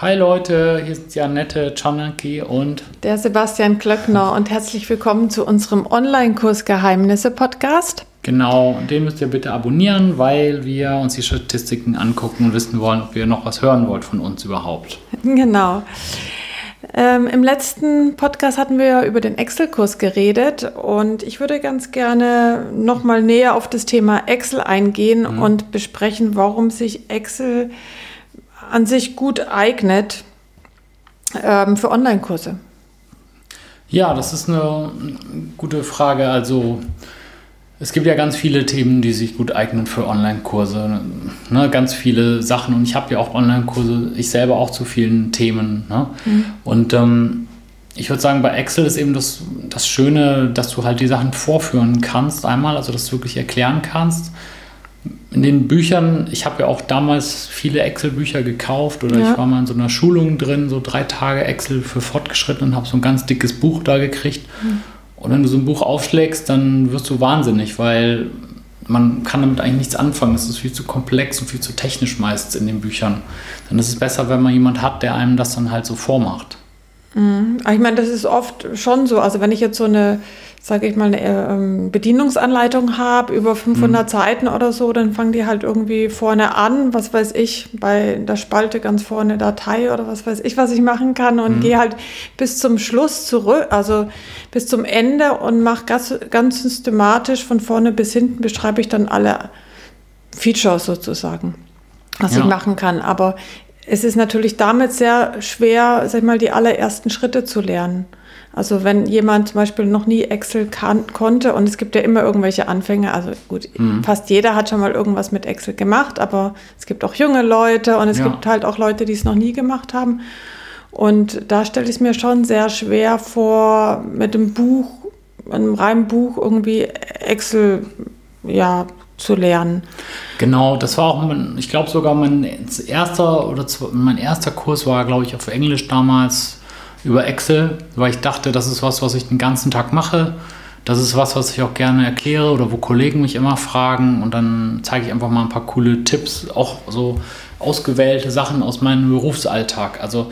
Hi Leute, hier sind die Annette Czarnecki und der Sebastian Klöckner und herzlich willkommen zu unserem Online-Kurs Geheimnisse-Podcast. Genau, den müsst ihr bitte abonnieren, weil wir uns die Statistiken angucken und wissen wollen, ob ihr noch was hören wollt von uns überhaupt. Genau. Ähm, Im letzten Podcast hatten wir ja über den Excel-Kurs geredet und ich würde ganz gerne nochmal näher auf das Thema Excel eingehen mhm. und besprechen, warum sich Excel an sich gut eignet ähm, für Online-Kurse? Ja, das ist eine gute Frage. Also es gibt ja ganz viele Themen, die sich gut eignen für Online-Kurse. Ne? Ganz viele Sachen. Und ich habe ja auch Online-Kurse, ich selber auch zu vielen Themen. Ne? Mhm. Und ähm, ich würde sagen, bei Excel ist eben das, das Schöne, dass du halt die Sachen vorführen kannst einmal, also dass du wirklich erklären kannst in den Büchern, ich habe ja auch damals viele Excel-Bücher gekauft oder ja. ich war mal in so einer Schulung drin, so drei Tage Excel für Fortgeschrittene und habe so ein ganz dickes Buch da gekriegt. Mhm. Und wenn du so ein Buch aufschlägst, dann wirst du wahnsinnig, weil man kann damit eigentlich nichts anfangen. Es ist viel zu komplex und viel zu technisch meist in den Büchern. Dann ist es besser, wenn man jemand hat, der einem das dann halt so vormacht. Mhm. Ich meine, das ist oft schon so. Also wenn ich jetzt so eine sage ich mal, eine ähm, Bedienungsanleitung habe über 500 mhm. Seiten oder so, dann fangen die halt irgendwie vorne an, was weiß ich, bei der Spalte ganz vorne Datei oder was weiß ich, was ich machen kann und mhm. gehe halt bis zum Schluss zurück, also bis zum Ende und mache ganz, ganz systematisch von vorne bis hinten beschreibe ich dann alle Features sozusagen, was ja. ich machen kann. Aber es ist natürlich damit sehr schwer, sag ich mal, die allerersten Schritte zu lernen. Also wenn jemand zum Beispiel noch nie Excel kann, konnte und es gibt ja immer irgendwelche Anfänger, also gut, mhm. fast jeder hat schon mal irgendwas mit Excel gemacht, aber es gibt auch junge Leute und es ja. gibt halt auch Leute, die es noch nie gemacht haben. Und da stelle ich es mir schon sehr schwer vor, mit dem Buch, einem reinen Buch irgendwie Excel ja, zu lernen. Genau, das war auch, mein, ich glaube sogar mein erster oder mein erster Kurs war, glaube ich, auf Englisch damals über Excel, weil ich dachte, das ist was, was ich den ganzen Tag mache. Das ist was, was ich auch gerne erkläre oder wo Kollegen mich immer fragen und dann zeige ich einfach mal ein paar coole Tipps, auch so ausgewählte Sachen aus meinem Berufsalltag. Also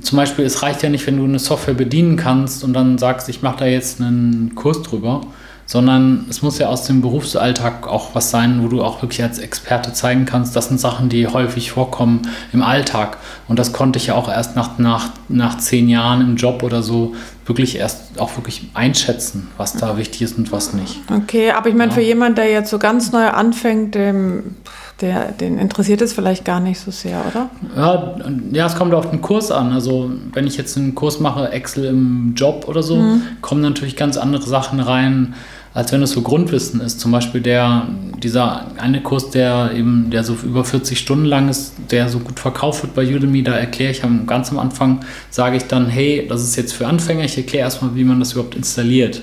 zum Beispiel, es reicht ja nicht, wenn du eine Software bedienen kannst und dann sagst, ich mache da jetzt einen Kurs drüber, sondern es muss ja aus dem Berufsalltag auch was sein, wo du auch wirklich als Experte zeigen kannst, das sind Sachen, die häufig vorkommen im Alltag. Und das konnte ich ja auch erst nach, nach, nach zehn Jahren im Job oder so wirklich erst auch wirklich einschätzen, was da wichtig ist und was nicht. Okay, aber ich meine, ja. für jemanden, der jetzt so ganz neu anfängt, dem, der, den interessiert es vielleicht gar nicht so sehr, oder? Ja, ja, es kommt auf den Kurs an. Also wenn ich jetzt einen Kurs mache, Excel im Job oder so, mhm. kommen natürlich ganz andere Sachen rein als wenn es so Grundwissen ist. Zum Beispiel der, dieser eine Kurs, der eben, der so über 40 Stunden lang ist, der so gut verkauft wird bei Udemy, da erkläre ich am, ganz am Anfang, sage ich dann, hey, das ist jetzt für Anfänger, ich erkläre erstmal, wie man das überhaupt installiert.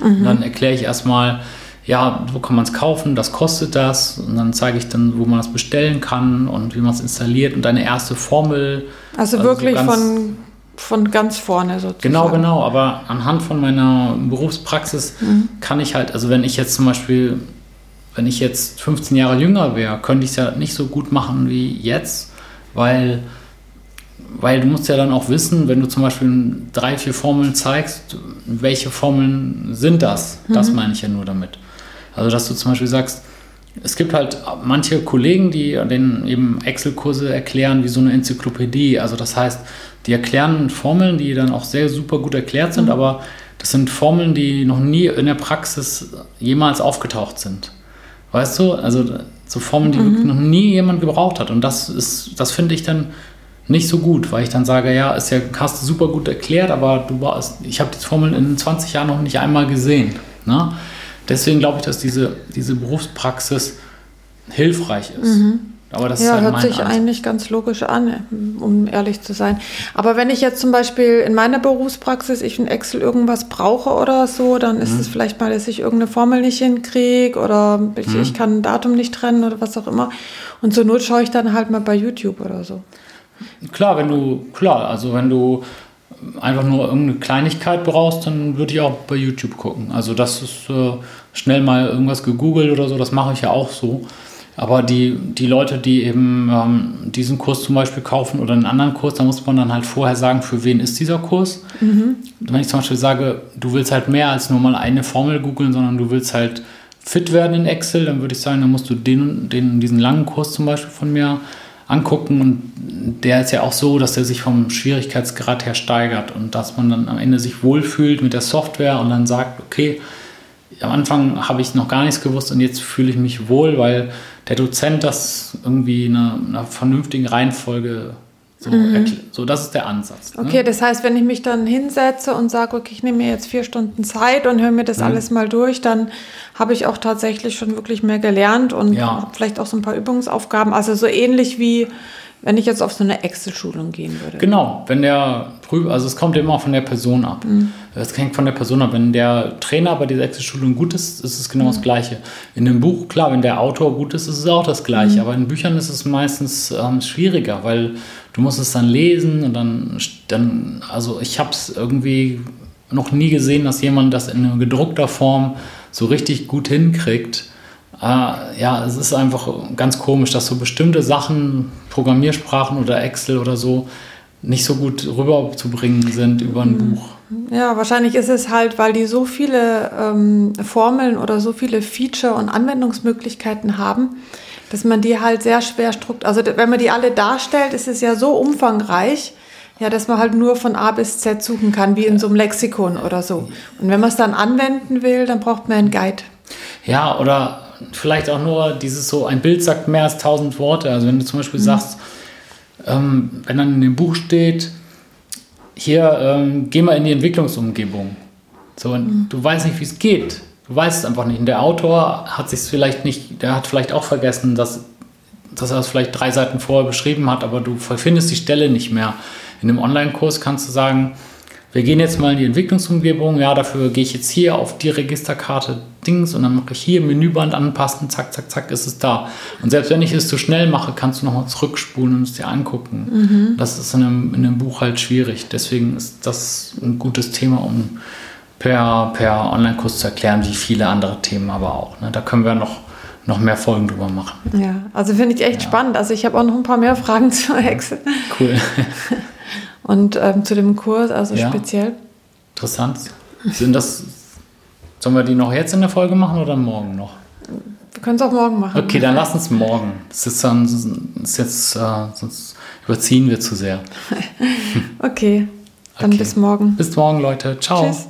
Mhm. dann erkläre ich erstmal, ja, wo kann man es kaufen, das kostet das. Und dann zeige ich dann, wo man das bestellen kann und wie man es installiert und eine erste Formel. Also, also wirklich so von von ganz vorne sozusagen. Genau, genau. Aber anhand von meiner Berufspraxis mhm. kann ich halt, also wenn ich jetzt zum Beispiel, wenn ich jetzt 15 Jahre jünger wäre, könnte ich es ja nicht so gut machen wie jetzt, weil, weil du musst ja dann auch wissen, wenn du zum Beispiel drei, vier Formeln zeigst, welche Formeln sind das? Mhm. Das meine ich ja nur damit. Also, dass du zum Beispiel sagst, es gibt halt manche Kollegen, die den eben Excel-Kurse erklären wie so eine Enzyklopädie. Also das heißt, die erklären Formeln, die dann auch sehr super gut erklärt sind, mhm. aber das sind Formeln, die noch nie in der Praxis jemals aufgetaucht sind. Weißt du? Also so Formeln, die mhm. noch nie jemand gebraucht hat. Und das ist, das finde ich dann nicht so gut, weil ich dann sage, ja, ist ja, hast du super gut erklärt, aber du warst, ich habe die Formeln in 20 Jahren noch nicht einmal gesehen. Ne? Deswegen glaube ich, dass diese, diese Berufspraxis hilfreich ist. Mhm. Aber das ja, halt hört sich Art. eigentlich ganz logisch an, um ehrlich zu sein. Aber wenn ich jetzt zum Beispiel in meiner Berufspraxis ich in Excel irgendwas brauche oder so, dann ist mhm. es vielleicht mal, dass ich irgendeine Formel nicht hinkriege oder ich, mhm. ich, kann ein Datum nicht trennen oder was auch immer. Und zur Not schaue ich dann halt mal bei YouTube oder so. Klar, wenn du, klar, also wenn du einfach nur irgendeine Kleinigkeit brauchst, dann würde ich auch bei YouTube gucken. Also das ist äh, schnell mal irgendwas gegoogelt oder so, das mache ich ja auch so. Aber die, die Leute, die eben ähm, diesen Kurs zum Beispiel kaufen oder einen anderen Kurs, da muss man dann halt vorher sagen, für wen ist dieser Kurs. Mhm. Wenn ich zum Beispiel sage, du willst halt mehr als nur mal eine Formel googeln, sondern du willst halt fit werden in Excel, dann würde ich sagen, dann musst du den, den, diesen langen Kurs zum Beispiel von mir angucken. Und der ist ja auch so, dass er sich vom Schwierigkeitsgrad her steigert und dass man dann am Ende sich wohlfühlt mit der Software und dann sagt, okay, am Anfang habe ich noch gar nichts gewusst und jetzt fühle ich mich wohl, weil der Dozent das irgendwie in einer, einer vernünftigen Reihenfolge so, mhm. so, das ist der Ansatz. Ne? Okay, das heißt, wenn ich mich dann hinsetze und sage, okay, ich nehme mir jetzt vier Stunden Zeit und höre mir das mhm. alles mal durch, dann habe ich auch tatsächlich schon wirklich mehr gelernt und ja. vielleicht auch so ein paar Übungsaufgaben. Also so ähnlich wie wenn ich jetzt auf so eine Excel-Schulung gehen würde. Genau, wenn der Prüfer, also es kommt immer von der Person ab. Mhm. Es hängt von der Person ab. Wenn der Trainer bei dieser Excel-Schulung gut ist, ist es genau mhm. das Gleiche. In einem Buch, klar, wenn der Autor gut ist, ist es auch das Gleiche. Mhm. Aber in Büchern ist es meistens ähm, schwieriger, weil du musst es dann lesen und dann, dann also ich habe es irgendwie noch nie gesehen, dass jemand das in gedruckter Form so richtig gut hinkriegt äh, ja, es ist einfach ganz komisch, dass so bestimmte Sachen, Programmiersprachen oder Excel oder so, nicht so gut rüberzubringen sind über ein mhm. Buch. Ja, wahrscheinlich ist es halt, weil die so viele ähm, Formeln oder so viele Feature und Anwendungsmöglichkeiten haben, dass man die halt sehr schwer strukturiert. Also wenn man die alle darstellt, ist es ja so umfangreich, ja, dass man halt nur von A bis Z suchen kann, wie in so einem Lexikon oder so. Und wenn man es dann anwenden will, dann braucht man einen Guide. Ja, oder vielleicht auch nur dieses so, ein Bild sagt mehr als tausend Worte. Also wenn du zum Beispiel mhm. sagst, ähm, wenn dann in dem Buch steht, hier, ähm, geh mal in die Entwicklungsumgebung. So, mhm. du weißt nicht, wie es geht. Du weißt es einfach nicht. Und der Autor hat sich vielleicht nicht, der hat vielleicht auch vergessen, dass, dass er es vielleicht drei Seiten vorher beschrieben hat, aber du findest die Stelle nicht mehr. In einem Online-Kurs kannst du sagen, wir gehen jetzt mal in die Entwicklungsumgebung. Ja, dafür gehe ich jetzt hier auf die Registerkarte Dings und dann mache ich hier Menüband anpassen, zack, zack, zack, ist es da. Und selbst wenn ich es zu schnell mache, kannst du nochmal zurückspulen und es dir angucken. Mhm. Das ist in einem, in einem Buch halt schwierig. Deswegen ist das ein gutes Thema, um per, per Online-Kurs zu erklären, wie viele andere Themen aber auch. Ne? Da können wir noch noch mehr Folgen drüber machen. Ja, also finde ich echt ja. spannend. Also ich habe auch noch ein paar mehr Fragen zur Hexe. Cool. Und ähm, zu dem Kurs, also ja. speziell. Interessant. Sind das, sollen wir die noch jetzt in der Folge machen oder morgen noch? Wir können es auch morgen machen. Okay, dann lass uns morgen. Das ist, dann, das ist jetzt, äh, sonst überziehen wir zu sehr. okay, dann okay. bis morgen. Bis morgen, Leute. Ciao. Tschüss.